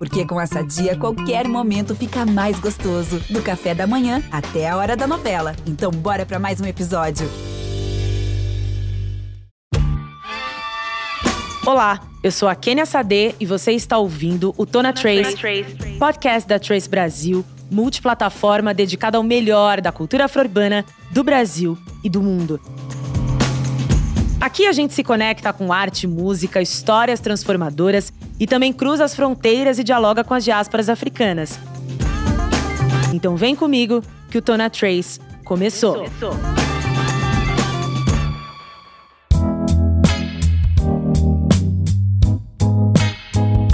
Porque com essa dia, qualquer momento fica mais gostoso. Do café da manhã até a hora da novela. Então, bora para mais um episódio. Olá, eu sou a Kênia Sade e você está ouvindo o Tona Trace, podcast da Trace Brasil, multiplataforma dedicada ao melhor da cultura afro-urbana do Brasil e do mundo. Aqui a gente se conecta com arte, música, histórias transformadoras e também cruza as fronteiras e dialoga com as diásporas africanas. Então vem comigo que o Tona Trace começou. começou.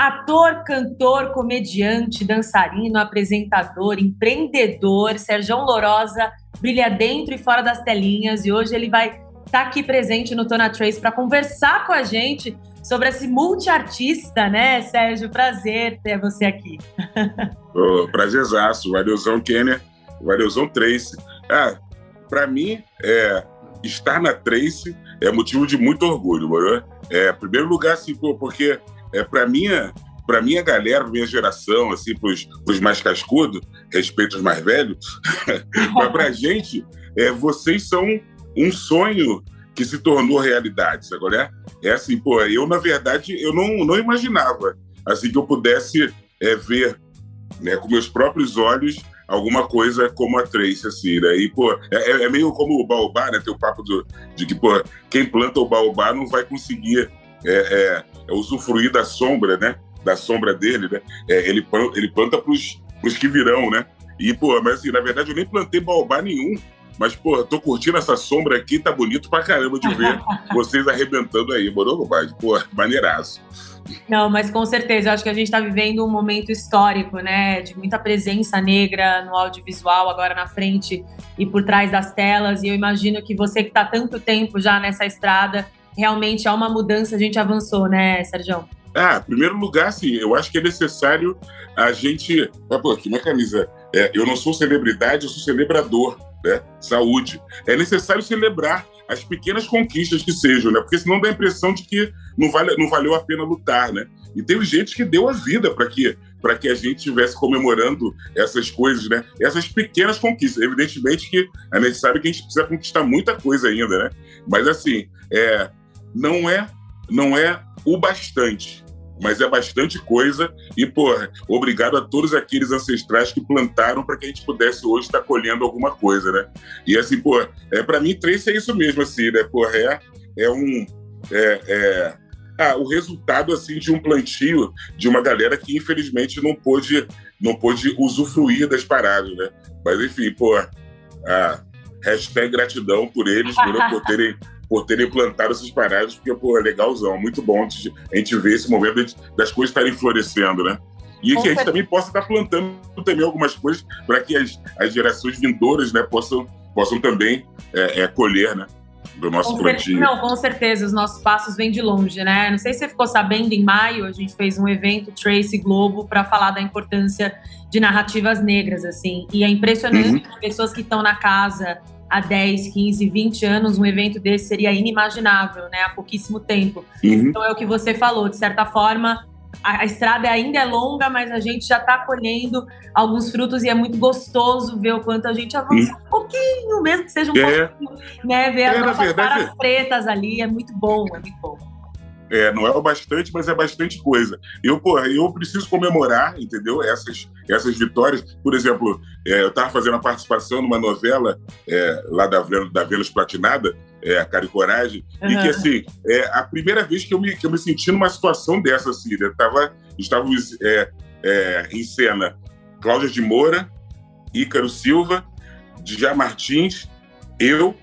Ator, cantor, comediante, dançarino, apresentador, empreendedor, Sérgio Lorosa brilha dentro e fora das telinhas e hoje ele vai estar tá aqui presente no Tona Trace para conversar com a gente sobre esse multiartista, né, Sérgio? Prazer ter você aqui. oh, prazerzaço, valeuzão Kênia, valeuzão Trace. Ah, para mim, é, estar na Trace é motivo de muito orgulho, mano. É, primeiro lugar, assim, porque é, para minha para minha galera, minha geração, assim, pros, os mais cascudos, respeito os mais velhos, mas pra gente, é, vocês são um sonho que se tornou realidade, agora é, é assim, pô, eu na verdade eu não, não imaginava assim que eu pudesse é, ver, né, com meus próprios olhos alguma coisa como a Trace, assim, né? E, pô, é, é, é meio como o baobá, né? Tem o papo do, de que, pô, quem planta o baobá não vai conseguir é, é, é usufruir da sombra, né? Da sombra dele, né? É, ele, ele planta pros, pros que virão, né? E, pô, mas assim, na verdade eu nem plantei baobá nenhum, mas, pô, tô curtindo essa sombra aqui, tá bonito pra caramba de ver vocês arrebentando aí, morou, compadre? Pô, maneiraço. Não, mas com certeza, eu acho que a gente está vivendo um momento histórico, né? De muita presença negra no audiovisual, agora na frente e por trás das telas. E eu imagino que você que está tanto tempo já nessa estrada, realmente há uma mudança, a gente avançou, né, Sérgio? Ah, em primeiro lugar, sim, eu acho que é necessário a gente. Ah, pô, aqui minha camisa. É, eu não sou celebridade, eu sou celebrador né? saúde. É necessário celebrar as pequenas conquistas que sejam, né? Porque senão dá a impressão de que não, vale, não valeu a pena lutar, né? E teve gente que deu a vida para que para que a gente estivesse comemorando essas coisas, né? Essas pequenas conquistas. Evidentemente que é necessário que a gente precisa conquistar muita coisa ainda, né? Mas assim, é, não é não é o bastante mas é bastante coisa. E, porra, obrigado a todos aqueles ancestrais que plantaram para que a gente pudesse hoje estar tá colhendo alguma coisa, né? E assim, pô, é, para mim, Trace é isso mesmo, assim, né? Porra, é, é um. É, é, ah, o resultado assim de um plantio de uma galera que infelizmente não pôde não pôde usufruir das paradas, né? Mas enfim, pô, ah, hashtag gratidão por eles, por terem por terem plantado essas paradas, porque, é legalzão, muito bom a gente ver esse momento das coisas estarem florescendo, né? E que a gente também possa estar plantando também algumas coisas para que as, as gerações vindouras né, possam, possam também é, é, colher, né? Do nosso com plantio. Não, com certeza, os nossos passos vêm de longe, né? Não sei se você ficou sabendo, em maio a gente fez um evento Trace Globo para falar da importância de narrativas negras, assim. E é impressionante uhum. pessoas que estão na casa há 10, 15, 20 anos, um evento desse seria inimaginável, né? Há pouquíssimo tempo. Uhum. Então é o que você falou, de certa forma, a, a estrada ainda é longa, mas a gente já está colhendo alguns frutos e é muito gostoso ver o quanto a gente avança uhum. um pouquinho, mesmo que seja um é. pouquinho, né? Ver é, as nossas verdade, caras pretas ali, é muito bom, é muito bom. É, não é o bastante, mas é bastante coisa. Eu, porra, eu preciso comemorar, entendeu? Essas, essas vitórias. Por exemplo, é, eu estava fazendo a participação numa novela é, lá da, da Vênus Platinada, é, a Cara e Coragem, uhum. e que, assim, é a primeira vez que eu me, que eu me senti numa situação dessa, assim, né? Tava, estávamos é, é, em cena Cláudia de Moura, Ícaro Silva, Dijá Martins, eu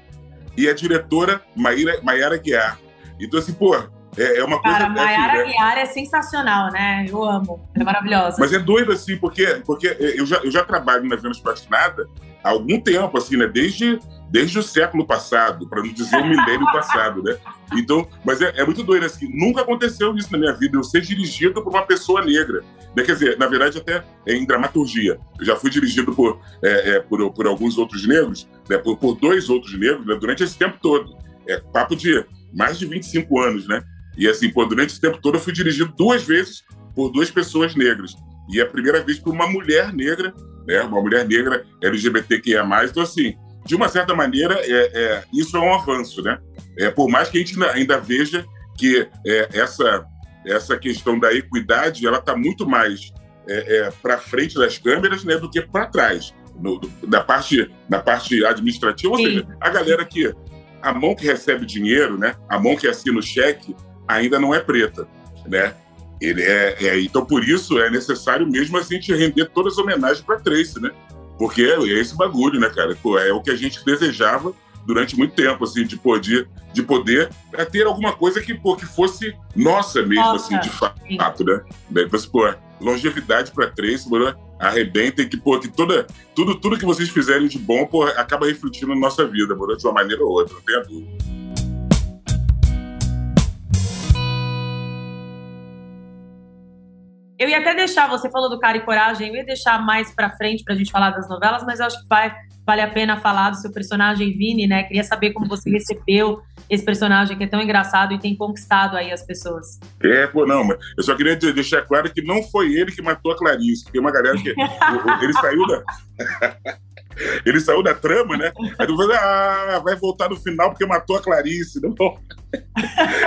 e a diretora Maíra, Maiara Guiar. Então, assim, pô, é, é uma coisa. Cara, Mayara assim, né? é sensacional, né? Eu amo. Ela é maravilhosa. Mas é doido, assim, porque, porque eu, já, eu já trabalho na Vênus Platinada há algum tempo, assim, né? Desde, desde o século passado, para não dizer o milênio passado, né? Então, mas é, é, muito doido, assim, nunca aconteceu isso na minha vida, eu ser dirigido por uma pessoa negra. Né? Quer dizer, na verdade, até em dramaturgia. Eu já fui dirigido por, é, é, por, por alguns outros negros, né? por, por dois outros negros, né? durante esse tempo todo. É papo de mais de 25 anos, né? E assim, pô, durante esse tempo todo eu fui dirigido duas vezes por duas pessoas negras. E a primeira vez por uma mulher negra, né? Uma mulher negra LGBTQIA+. Então, assim, de uma certa maneira, é, é, isso é um avanço, né? É, por mais que a gente ainda veja que é, essa, essa questão da equidade, ela está muito mais é, é, para frente das câmeras né, do que para trás, no, da, parte, da parte administrativa. Ou Sim. seja, a galera que... A mão que recebe dinheiro, né? A mão que assina o cheque ainda não é preta, né? Ele é, é, então, por isso, é necessário mesmo a gente render todas as homenagens para Tracy, né? Porque é, é esse bagulho, né, cara? Pô, é o que a gente desejava durante muito tempo, assim, de poder, de poder é, ter alguma coisa que, pô, que fosse nossa mesmo, nossa, assim, de fato, né? Daí, pô, longevidade para Tracy, mano, arrebenta e que, pô, que toda, tudo, tudo que vocês fizerem de bom, pô, acaba refletindo na nossa vida, mano, de uma maneira ou outra, não tenha dúvida. Eu ia até deixar, você falou do Cara e Coragem, eu ia deixar mais pra frente pra gente falar das novelas, mas eu acho que vai, vale a pena falar do seu personagem Vini, né? Queria saber como você recebeu esse personagem que é tão engraçado e tem conquistado aí as pessoas. É, pô, não, mas eu só queria deixar claro que não foi ele que matou a Clarice, tem uma galera que. ele saiu da. Ele saiu da trama, né? Aí falou, ah, vai voltar no final porque matou a Clarice. Não.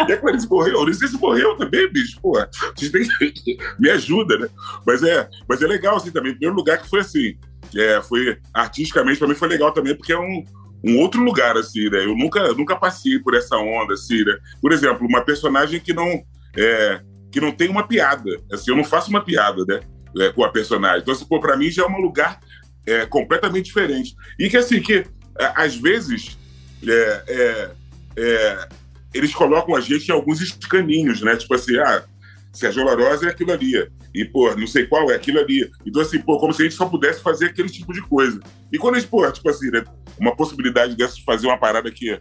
E a Clarice morreu. Sei se morreu também, bicho. Porra, vocês têm que... Me ajuda, né? Mas é, mas é legal, assim, também. Primeiro lugar que foi assim, é, foi artisticamente, pra mim foi legal também, porque é um, um outro lugar, assim, né? Eu nunca, nunca passei por essa onda, assim, né? Por exemplo, uma personagem que não, é, que não tem uma piada. Assim, eu não faço uma piada, né? É, com a personagem. Então, assim, pô, pra mim já é um lugar é, completamente diferente. E que, assim, que é, às vezes é, é, é, eles colocam a gente em alguns escaninhos, né? Tipo assim, ah, Sérgio Larosa é aquilo ali. E, pô, não sei qual é aquilo ali. Então, assim, pô, como se a gente só pudesse fazer aquele tipo de coisa. E quando a gente, pô, tipo assim, né, uma possibilidade dessa de fazer uma parada que,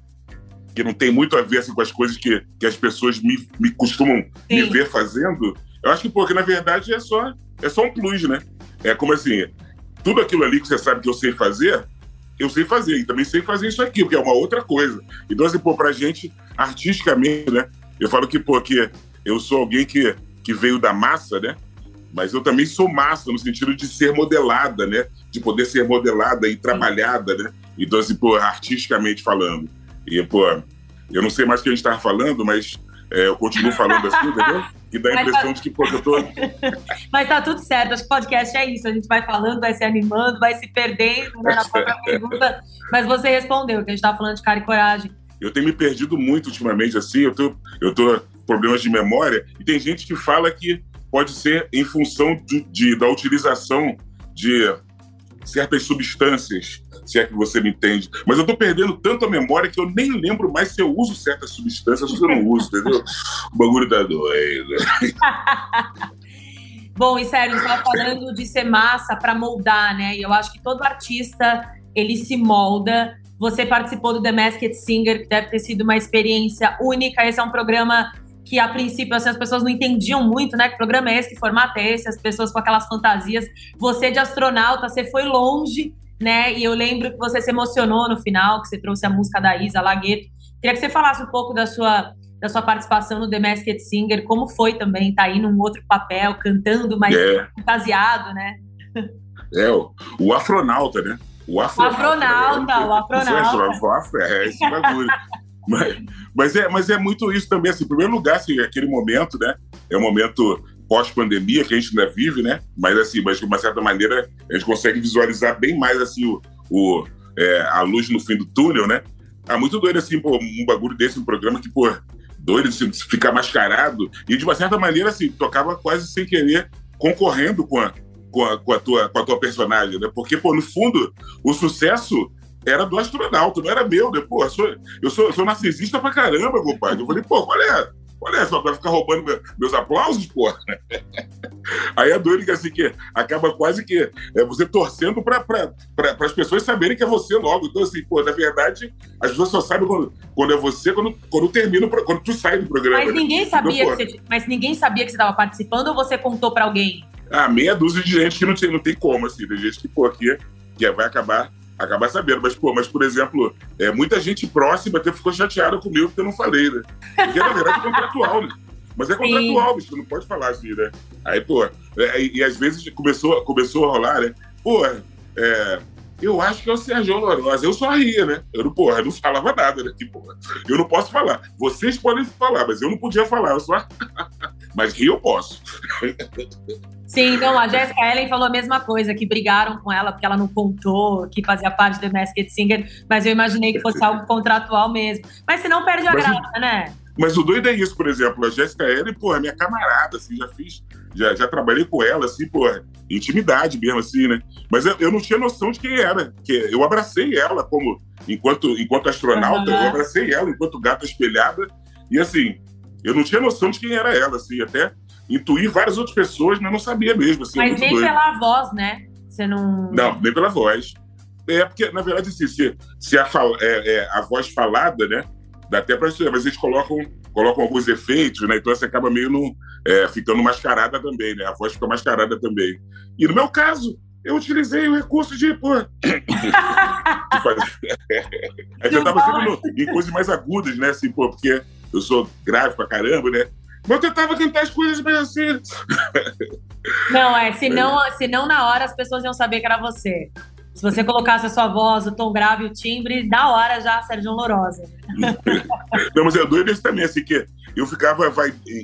que não tem muito a ver assim, com as coisas que, que as pessoas me, me costumam Sim. me ver fazendo, eu acho que, pô, que na verdade é só, é só um plus, né? É como assim, tudo aquilo ali que você sabe que eu sei fazer, eu sei fazer. E também sei fazer isso aqui, porque é uma outra coisa. Então, assim, pô, pra gente, artisticamente, né? Eu falo que, pô, que eu sou alguém que, que veio da massa, né? Mas eu também sou massa, no sentido de ser modelada, né? De poder ser modelada e trabalhada, né? Então, assim, pô, artisticamente falando. E, pô, eu não sei mais o que a gente estava falando, mas é, eu continuo falando assim, entendeu? Que dá a impressão tá... de que, pô, eu tô. Mas tá tudo certo, acho que podcast é isso. A gente vai falando, vai se animando, vai se perdendo né, na própria pergunta. Mas você respondeu, que a gente tava falando de cara e coragem. Eu tenho me perdido muito ultimamente, assim, eu tô, eu tô problemas de memória, e tem gente que fala que pode ser em função de, de da utilização de certas substâncias se é que você me entende. Mas eu tô perdendo tanto a memória que eu nem lembro mais se eu uso certas substâncias ou se eu não uso, entendeu? O bagulho tá doido. Bom, e sério, estava falando de ser massa para moldar, né? E eu acho que todo artista ele se molda. Você participou do The Masked Singer, que deve ter sido uma experiência única. Esse é um programa que a princípio assim, as pessoas não entendiam muito, né? Que programa é esse, que formato é esse, as pessoas com aquelas fantasias. Você de astronauta, você foi longe né? E eu lembro que você se emocionou no final, que você trouxe a música da Isa Lagueto. Queria que você falasse um pouco da sua da sua participação no The Masked Singer, como foi também estar tá aí num outro papel, cantando, mas é. fantasiado, né? É, o, o afronauta, né? O afronauta. O afronauta, o afronauta. É, esse bagulho. mas, mas, é, mas é muito isso também, assim, em primeiro lugar, assim, aquele momento, né? É um momento pós-pandemia que a gente ainda vive, né? Mas assim, mas de uma certa maneira a gente consegue visualizar bem mais assim o, o é, a luz no fim do túnel, né? É muito doido assim, pô, um bagulho desse, um programa que, pô, doido assim, ficar mascarado e de uma certa maneira assim, tocava quase sem querer concorrendo com a, com a, com a tua com a tua personagem, né? Porque pô, no fundo, o sucesso era do astronauta, não era meu, né? Pô, eu sou, eu sou, eu sou narcisista pra caramba, compadre. Eu falei, pô, qual é? Olha só, vai ficar roubando meus aplausos, pô. Aí é doido que assim que acaba quase que é você torcendo para pra, as pessoas saberem que é você logo. Então, assim, pô, na verdade, as pessoas só sabem quando, quando é você, quando, quando termina, quando tu sai do programa. Mas ninguém sabia, então, que, você, mas ninguém sabia que você estava participando ou você contou para alguém? Ah, meia dúzia de gente que não tem, não tem como, assim. Tem gente que, pô, aqui que vai acabar acabar sabendo. Mas, pô, mas, por exemplo, é, muita gente próxima até ficou chateada comigo porque eu não falei, né? Porque, na verdade, é contratual, né? Mas é contratual, bicho, não pode falar assim, né? Aí, pô, é, e, e, às vezes começou, começou a rolar, né? Pô, é, eu acho que é o Sérgio Lourosa. Eu só ria, né? Eu não, porra, eu não falava nada, né? Tipo, eu não posso falar. Vocês podem falar, mas eu não podia falar, eu só. Mas rir eu posso. Sim, então a Jessica Ellen falou a mesma coisa, que brigaram com ela porque ela não contou que fazia parte do Masked Singer, mas eu imaginei que fosse algo contratual mesmo. Mas se não perde a mas graça, né? Mas o doido é isso, por exemplo, a Jéssica Ellen, pô, é minha camarada, assim, já fiz, já, já trabalhei com ela, assim, pô, intimidade mesmo, assim, né? Mas eu, eu não tinha noção de quem era, que eu abracei ela como, enquanto, enquanto astronauta, uhum. eu abracei ela enquanto gata espelhada, e assim, eu não tinha noção de quem era ela, assim, até intuir várias outras pessoas, mas não sabia mesmo, assim. Mas nem doido. pela voz, né? Você não... Não, nem pela voz. É, porque, na verdade, assim, se, se a, é, é, a voz falada, né, dá até para estudar, mas eles colocam, colocam alguns efeitos, né? Então você acaba meio no, é, ficando mascarada também, né? A voz fica mascarada também. E no meu caso, eu utilizei o recurso de, pô. de fazer... é eu tava sempre no, em coisas mais agudas, né? Assim, pô, porque eu sou grave pra caramba, né? Mas eu tentava cantar as coisas mais assim. Não, é, se não, se não na hora as pessoas iam saber que era você. Se você colocasse a sua voz, o tom grave, o timbre, da hora já, Sérgio Lorosa. não, mas é doido isso também, assim, que eu ficava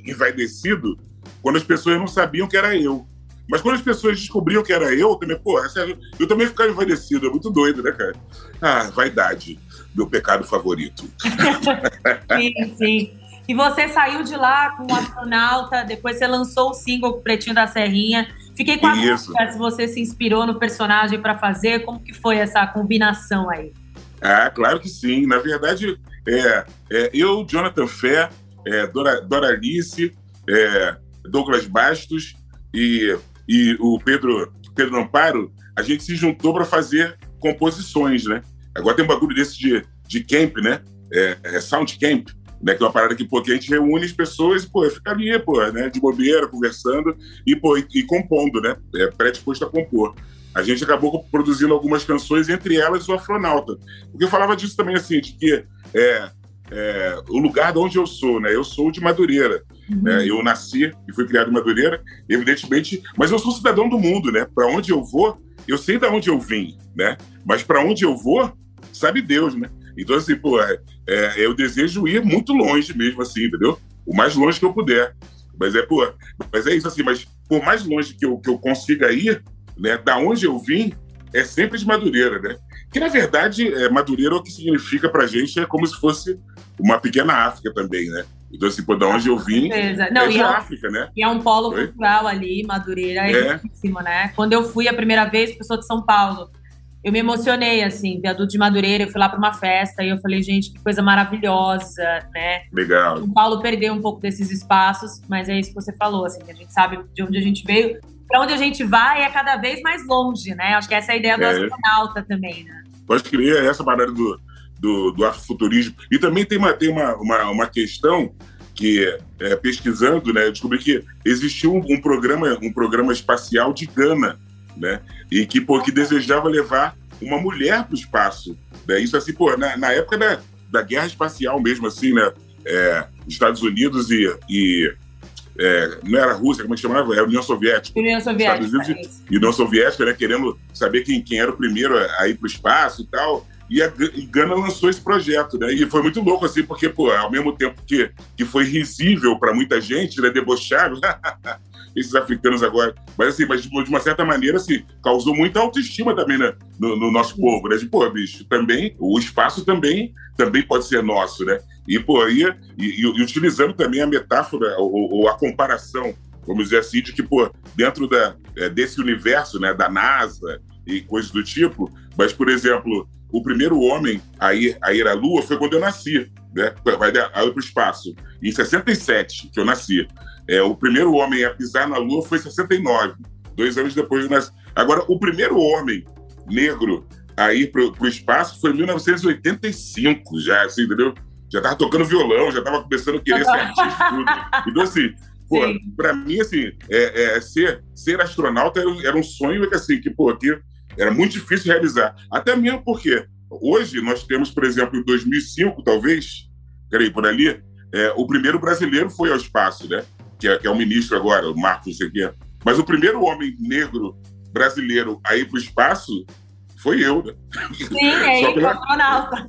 envaidecido quando as pessoas não sabiam que era eu. Mas quando as pessoas descobriam que era eu, também, Sérgio, eu também ficava envaidecido, é muito doido, né, cara? Ah, vaidade, meu pecado favorito. sim, sim. E você saiu de lá com o astronauta, depois você lançou o single Pretinho da Serrinha. Fiquei com a dúvida se você se inspirou no personagem para fazer, como que foi essa combinação aí? Ah, claro que sim. Na verdade, é, é eu, Jonathan Fé, é, Dora, Dora Alice, é, Douglas Bastos e, e o Pedro, Pedro Amparo, a gente se juntou para fazer composições, né? Agora tem um bagulho desse de, de camp, né? É, é sound camp, né? Que é uma parada que, pô, que a gente reúne as pessoas e, pô, fica ali, pô, né? De bobeira, conversando e, pô, e, e compondo, né? É predisposto a compor. A gente acabou produzindo algumas canções, entre elas o Afronauta. Porque eu falava disso também, assim, de que é, é, o lugar de onde eu sou, né? Eu sou de Madureira. Uhum. Né? Eu nasci e fui criado em Madureira, evidentemente, mas eu sou cidadão do mundo, né? Para onde eu vou, eu sei de onde eu vim, né? Mas para onde eu vou, sabe Deus, né? Então, assim, pô, é, é, eu desejo ir muito longe mesmo, assim, entendeu? O mais longe que eu puder. Mas é, pô, mas é isso, assim, mas por mais longe que eu, que eu consiga ir, né, da onde eu vim, é sempre de Madureira, né? Que, na verdade, é, Madureira, o que significa pra gente é como se fosse uma pequena África também, né? Então, assim, pô, da onde eu vim, Não, é de é África, né? E é um polo cultural ali, Madureira, é, é. né? Quando eu fui a primeira vez, pessoa de São Paulo, eu me emocionei, assim, viaduto de Madureira, eu fui lá para uma festa e eu falei, gente, que coisa maravilhosa, né? Legal. O Paulo perdeu um pouco desses espaços, mas é isso que você falou, assim, que a gente sabe de onde a gente veio, para onde a gente vai é cada vez mais longe, né? Acho que essa é a ideia do é. astronauta também, né? Pode crer, essa parada do, do, do afrofuturismo. E também tem uma, tem uma, uma, uma questão que, é, pesquisando, né, eu descobri que existiu um, um programa, um programa espacial de Gana, né? E que, pô, que desejava levar uma mulher para o espaço. Né? Isso assim, pô, na, na época da, da guerra espacial mesmo, assim, né? É, Estados Unidos e, e é, não era a Rússia, como é que chamava? Era a União Soviética. União Soviética. Estados Unidos e União Soviética, né? Querendo saber quem, quem era o primeiro a ir para o espaço e tal. E a e Gana lançou esse projeto, né? E foi muito louco, assim, porque, pô, ao mesmo tempo que, que foi risível para muita gente, né? Debochado, esses africanos agora. Mas, assim, mas de uma certa maneira, assim, causou muita autoestima também né? no, no nosso povo, né? De, pô, bicho, também, o espaço também, também pode ser nosso, né? E, pô, aí, e, e, e utilizando também a metáfora ou, ou, a comparação, vamos dizer assim, de que, pô, dentro da, é, desse universo, né, da NASA e coisas do tipo, mas, por exemplo, o primeiro homem a ir, a ir à Lua foi quando eu nasci, né? Vai para o espaço. Em 67, que eu nasci. É, o primeiro homem a pisar na Lua foi em 69, dois anos depois nascer. Agora, o primeiro homem negro a ir para o espaço foi em 1985, já, assim, entendeu? Já estava tocando violão, já estava começando a querer ser artista tudo. Então, assim, para mim, assim, é, é, ser, ser astronauta era, era um sonho assim, que, pô, que era muito difícil realizar. Até mesmo porque hoje nós temos, por exemplo, em 2005, talvez, peraí, por ali, é, o primeiro brasileiro foi ao espaço, né? Que é, que é o ministro agora, o Marcos, não sei o quê. Mas o primeiro homem negro brasileiro a ir para o espaço foi eu, né? Sim, é aí, astronauta.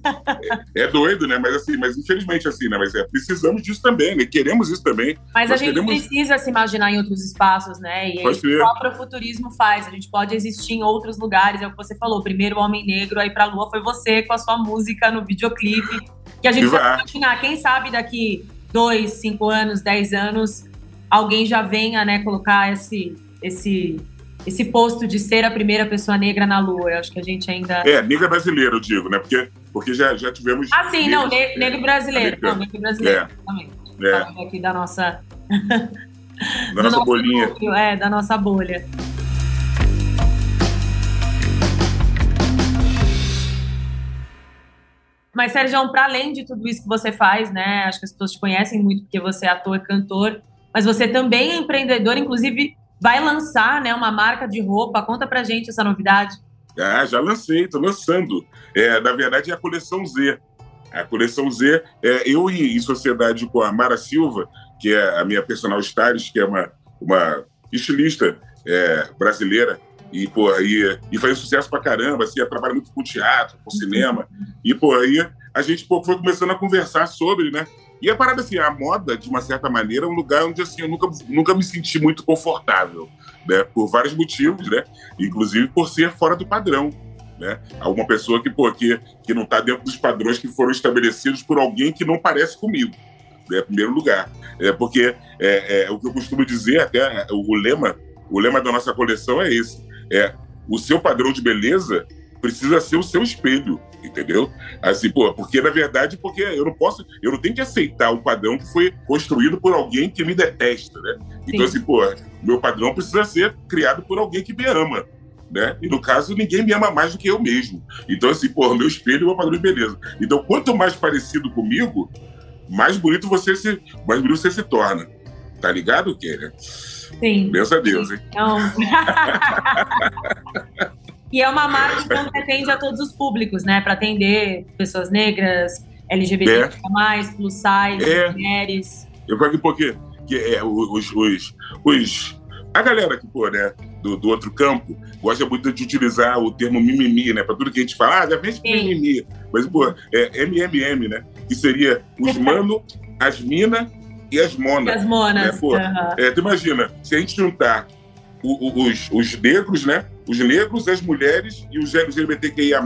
É, é, doido, né? Mas assim, mas infelizmente assim, né? Mas é, precisamos disso também, né? Queremos isso também. Mas a gente queremos... precisa se imaginar em outros espaços, né? E o afrofuturismo faz. A gente pode existir em outros lugares. É o que você falou. O primeiro homem negro aí pra Lua foi você com a sua música no videoclipe. Que a gente vai imaginar. Quem sabe daqui dois, cinco anos, dez anos, alguém já venha, né, colocar esse, esse esse posto de ser a primeira pessoa negra na Lua. Eu acho que a gente ainda. É, negra brasileira, eu digo, né? Porque, porque já, já tivemos. Ah, sim, não, ne negro brasileiro. Não, negro brasileiro, é. também. É. Falando aqui da nossa. da nossa bolinha. Núcleo, é, da nossa bolha. Mas, Sérgio, para além de tudo isso que você faz, né? Acho que as pessoas te conhecem muito porque você é ator e cantor, mas você também é empreendedor, inclusive vai lançar né, uma marca de roupa. Conta pra gente essa novidade. Ah, já lancei, estou lançando. É, na verdade, é a coleção Z. A coleção Z, é, eu em sociedade com a Mara Silva, que é a minha personal stylist, que é uma, uma estilista é, brasileira, e, pô, e, e faz sucesso pra caramba, assim, trabalha muito com teatro, com cinema, e, pô, aí a gente pô, foi começando a conversar sobre, né, e a parada, assim, a moda, de uma certa maneira, é um lugar onde, assim, eu nunca, nunca me senti muito confortável, né? Por vários motivos, né? Inclusive por ser fora do padrão, né? Alguma pessoa que, pô, que, que não está dentro dos padrões que foram estabelecidos por alguém que não parece comigo, né? Em primeiro lugar. É porque é, é, o que eu costumo dizer, até o lema, o lema da nossa coleção é esse, é o seu padrão de beleza precisa ser o seu espelho, entendeu? Assim, pô, porque na verdade, porque eu não posso, eu não tenho que aceitar um padrão que foi construído por alguém que me detesta, né? Então, Sim. assim, pô, meu padrão precisa ser criado por alguém que me ama. Né? E no caso, ninguém me ama mais do que eu mesmo. Então, assim, pô, meu espelho é meu padrão de beleza. Então, quanto mais parecido comigo, mais bonito você se, mais bonito você se torna. Tá ligado, Kéria? Sim. Deus a Deus, hein? Então... E é uma marca que atende a todos os públicos, né? Para atender pessoas negras, LGBT, é. plus size, é. mulheres. Eu falo porque que é, os, os, os, a galera que, pô, né, do, do outro campo, gosta muito de utilizar o termo mimimi, né? Para tudo que a gente fala, ah, já vem mimimi. Mas, pô, é MMM, né? Que seria os mano, as mina e as monas. E as monas. Né? Pô, uhum. é, tu imagina, se a gente juntar os, os negros, né? Os negros, as mulheres e os LGBTQIA+.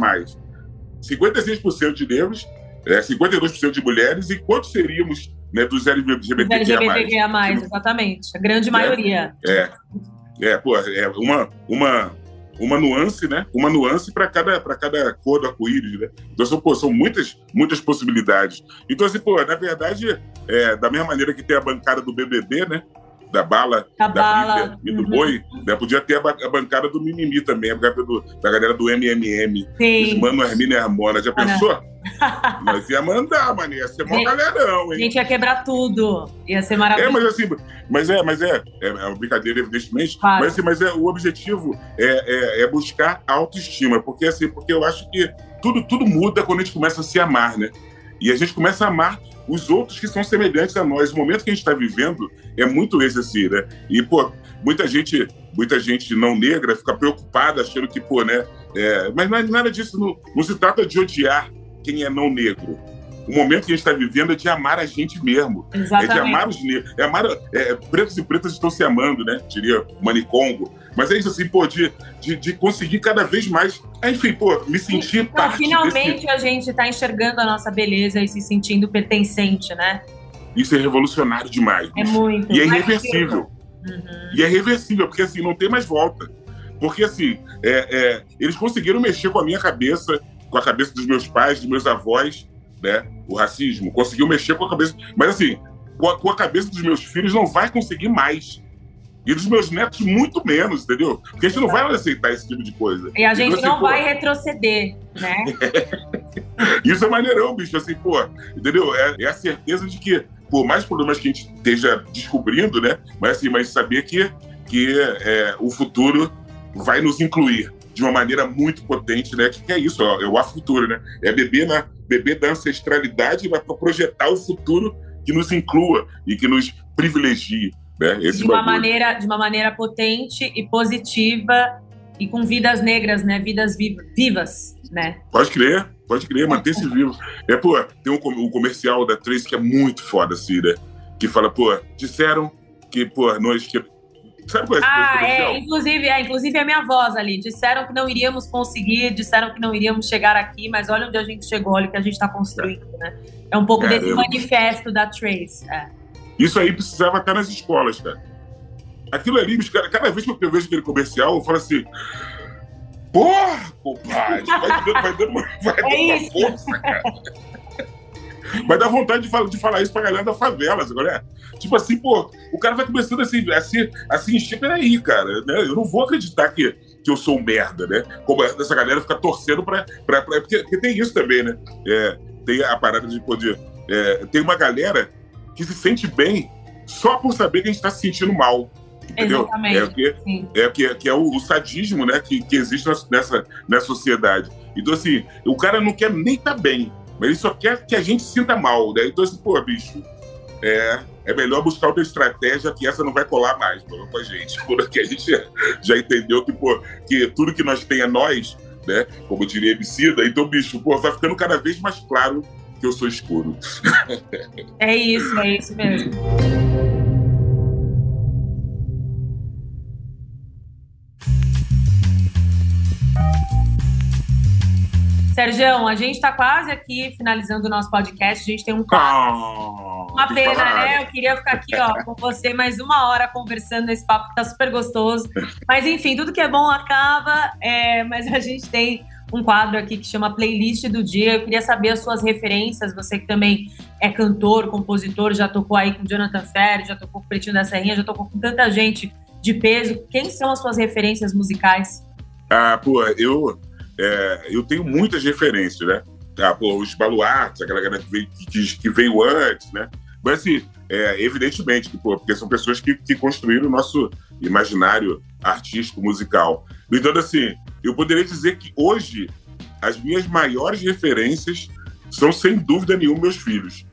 56% de negros, é, 52% de mulheres, e quantos seríamos né, dos LGBTQIA+. LGBTQIA+, exatamente. A grande é, maioria. É, é, pô, é uma, uma, uma nuance, né? Uma nuance para cada, cada cor do arco-íris, né? Então, são, pô, são muitas, muitas possibilidades. Então, assim, pô, na verdade, é, da mesma maneira que tem a bancada do BBB, né? Da bala, da, da bala. e do uhum. boi, né? Podia ter a, bancada do mimimi também, a bancada do, da galera do MMM. Sim. Os Mano Hermina e Harmona. Já pensou? Nós ia mandar, mano. Ia ser mó galerão, hein? A gente ia quebrar tudo. Ia ser maravilhoso. É, mas assim, mas é, mas é, é, é uma brincadeira, evidentemente. Claro. Mas, assim, mas é, o objetivo é, é, é buscar autoestima. Porque, assim, porque eu acho que tudo, tudo muda quando a gente começa a se amar, né? E a gente começa a amar os outros que são semelhantes a nós. O momento que a gente está vivendo é muito esse assim, né? E, pô, muita gente, muita gente não negra fica preocupada, achando que, pô, né? É, mas não é nada disso, não, não se trata de odiar quem é não negro. O momento que a gente está vivendo é de amar a gente mesmo. Exatamente. É de amar os negros. É amar, é, pretos e pretas estão se amando, né? Diria Manicongo. Mas é isso assim, pô, de, de, de conseguir cada vez mais. Enfim, pô, me sentir Sim, parte. Finalmente desse... a gente está enxergando a nossa beleza e se sentindo pertencente, né? Isso é revolucionário demais. É muito. E é irreversível. Uhum. E é irreversível, porque assim, não tem mais volta. Porque assim, é, é, eles conseguiram mexer com a minha cabeça, com a cabeça dos meus pais, dos meus avós, né? O racismo. Conseguiu mexer com a cabeça. Mas assim, com a, com a cabeça dos meus filhos não vai conseguir mais. E dos meus netos, muito menos, entendeu? Porque a gente não vai aceitar esse tipo de coisa. E a gente então, assim, não pô, vai retroceder, né? Isso é maneirão, bicho. Assim, pô, entendeu? É, é, a certeza de que, por mais problemas que a gente esteja descobrindo, né? Mas assim, mas saber que, que é, o futuro vai nos incluir de uma maneira muito potente, né? Que, que é isso, ó, é o futuro, né? É beber na beber da ancestralidade para projetar o futuro que nos inclua e que nos privilegie. Né? De, uma maneira, de uma maneira potente e positiva e com vidas negras, né? Vidas vivas, né? Pode crer, pode crer, manter-se vivo. É, pô, tem um, um comercial da Trace que é muito foda, assim, né? Que fala, pô, disseram que, pô, nós que Sabe qual é ah, é, inclusive, é, inclusive a minha voz ali. Disseram que não iríamos conseguir, disseram que não iríamos chegar aqui, mas olha onde a gente chegou, olha o que a gente está construindo, é. né? É um pouco é, desse manifesto da Trace. É. Isso aí precisava estar nas escolas, cara. Aquilo ali, cada vez que eu vejo aquele comercial, eu falo assim. Porra, compadre, vai dando, vai dando, vai dando é uma força, cara. Vai dar vontade de falar, de falar isso pra galera da favela, agora é. Tipo assim, pô, o cara vai começando assim, assim, assim encher, peraí, cara, né? Eu não vou acreditar que, que eu sou um merda, né? Como essa galera fica torcendo pra. pra, pra porque, porque, tem isso também, né? É, tem a parada de poder. É, tem uma galera que se sente bem só por saber que a gente tá se sentindo mal. Entendeu? Exatamente. É, que, é, que, que é o, o, sadismo né, que, que existe nessa, nessa sociedade. Então, assim, o cara não quer nem estar tá bem. Mas ele só quer que a gente sinta mal, né? Então, assim, pô, bicho, é, é melhor buscar outra estratégia que essa não vai colar mais pô, com a gente. Porque a gente já entendeu que, pô, que tudo que nós tem é nós, né? Como diria Emicida. Então, bicho, pô, vai ficando cada vez mais claro que eu sou escuro. É isso, é isso mesmo. Sérgio, a gente está quase aqui finalizando o nosso podcast. A gente tem um quadro. Oh, uma pena, né? Eu queria ficar aqui ó, com você mais uma hora conversando nesse papo que tá super gostoso. Mas enfim, tudo que é bom acaba. É, mas a gente tem um quadro aqui que chama Playlist do Dia. Eu queria saber as suas referências. Você que também é cantor, compositor, já tocou aí com Jonathan Ferry, já tocou com Pretinho da Serrinha, já tocou com tanta gente de peso. Quem são as suas referências musicais? Ah, pô, eu é, eu tenho muitas referências, né? Ah, pô, os baluartes, aquela galera que veio, que, que veio antes, né? Mas, assim, é, evidentemente, que, pô, porque são pessoas que, que construíram o nosso imaginário artístico, musical. Então, assim, eu poderia dizer que hoje as minhas maiores referências são, sem dúvida nenhuma, meus filhos.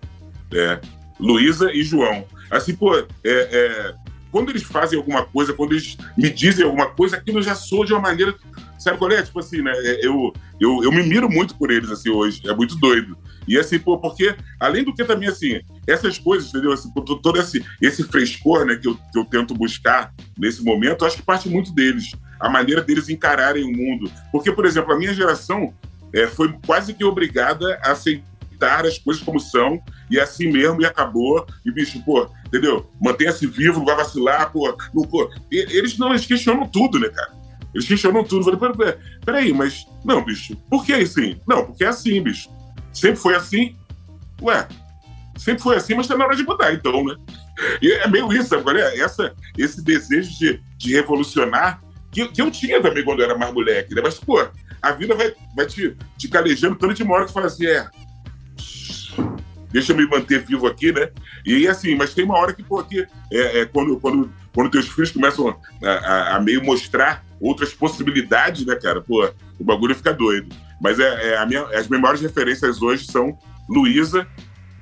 É, Luísa e João. Assim, pô, é, é, quando eles fazem alguma coisa, quando eles me dizem alguma coisa, aquilo já soa de uma maneira Sabe qual é? Tipo assim, né? É, eu, eu, eu me miro muito por eles, assim, hoje. É muito doido. E assim, pô, porque, além do que também, assim, essas coisas, entendeu? Assim, todo esse, esse frescor, né, que eu, que eu tento buscar nesse momento, acho que parte muito deles. A maneira deles encararem o mundo. Porque, por exemplo, a minha geração é, foi quase que obrigada a aceitar as coisas como são, e é assim mesmo, e acabou. E, bicho, pô, entendeu? Mantenha-se vivo, não vai vacilar, pô. Não, pô. Eles não, eles questionam tudo, né, cara? Eles questionam tudo. Falei, peraí, peraí, mas. Não, bicho, por que assim? Não, porque é assim, bicho. Sempre foi assim? Ué, sempre foi assim, mas tá na hora de mudar, então, né? E é meio isso, agora é essa, esse desejo de, de revolucionar, que, que eu tinha também quando eu era mais moleque, né? Mas, pô, a vida vai, vai te, te calejando tanto de uma hora que fala assim, é. Deixa eu me manter vivo aqui, né? E assim, mas tem uma hora que, pô, aqui, é, é quando, quando, quando teus filhos começam a, a, a meio mostrar outras possibilidades, né, cara? Pô, o bagulho fica doido. Mas é, é minha, as maiores referências hoje são Luísa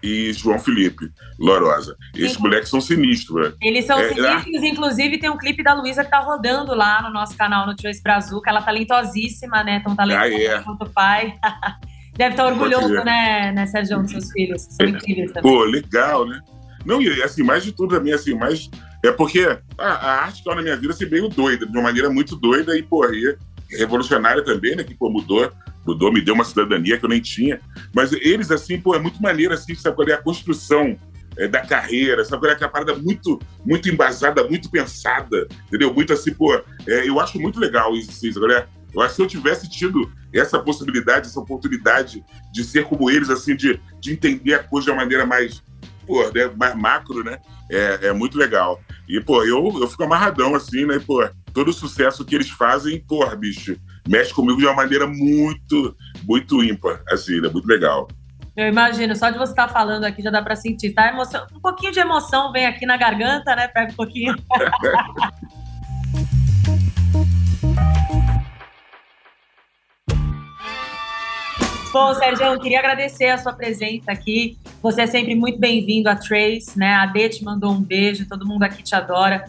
e João Felipe Lorosa. Esses Sim. moleques são sinistros, né? Eles são é, sinistros, é... inclusive tem um clipe da Luísa que tá rodando lá no nosso canal no Trace Brazuca. Ela é talentosíssima, né? Tão talentosa ah, é. quanto o pai. Deve estar orgulhoso, né, né, Sérgio, dos seus filhos. São incríveis também. Pô, legal, né? Não, e assim, mais de tudo também, assim, mais é porque a, a arte torna a minha vida assim, meio doida, de uma maneira muito doida e, porra, e revolucionária também, né? Que, pô, mudou, mudou, me deu uma cidadania que eu nem tinha. Mas eles, assim, pô, é muito maneiro, assim, sabe qual é a construção é, da carreira, sabe qual é aquela parada muito, muito embasada, muito pensada, entendeu? Muito assim, pô, é, eu acho muito legal isso, assim, sabe é? Eu acho que se eu tivesse tido essa possibilidade, essa oportunidade de ser como eles, assim, de, de entender a coisa de uma maneira mais, pô, né, mais macro, né? É, é muito legal. E, pô, eu, eu fico amarradão, assim, né? pô, todo o sucesso que eles fazem, porra, bicho, mexe comigo de uma maneira muito, muito ímpar, assim, né? Muito legal. Eu imagino, só de você estar tá falando aqui já dá para sentir, tá? Emoção, um pouquinho de emoção vem aqui na garganta, né? Pega um pouquinho. Bom, Sérgio, eu queria agradecer a sua presença aqui. Você é sempre muito bem-vindo a Trace, né? A Dê te mandou um beijo, todo mundo aqui te adora.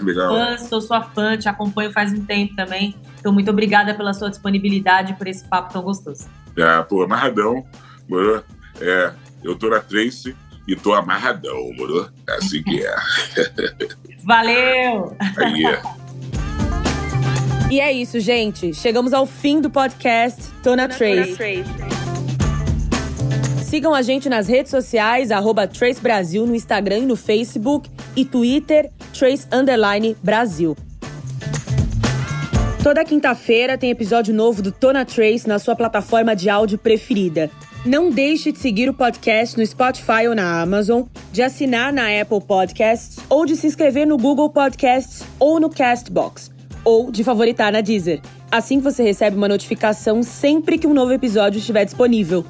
Legal. Fã, sou sua fã, te acompanho faz um tempo também. Então, muito obrigada pela sua disponibilidade por esse papo tão gostoso. É, pô, amarradão, moro? É, eu tô na Trace e tô amarradão, moro? É assim que é. Valeu! Aí é. E é isso, gente. Chegamos ao fim do podcast Tona Trace. Sigam a gente nas redes sociais, arroba Trace Brasil no Instagram e no Facebook e Twitter, Trace Brasil. Toda quinta-feira tem episódio novo do Tona Trace na sua plataforma de áudio preferida. Não deixe de seguir o podcast no Spotify ou na Amazon, de assinar na Apple Podcasts ou de se inscrever no Google Podcasts ou no Castbox, ou de favoritar na Deezer. Assim você recebe uma notificação sempre que um novo episódio estiver disponível.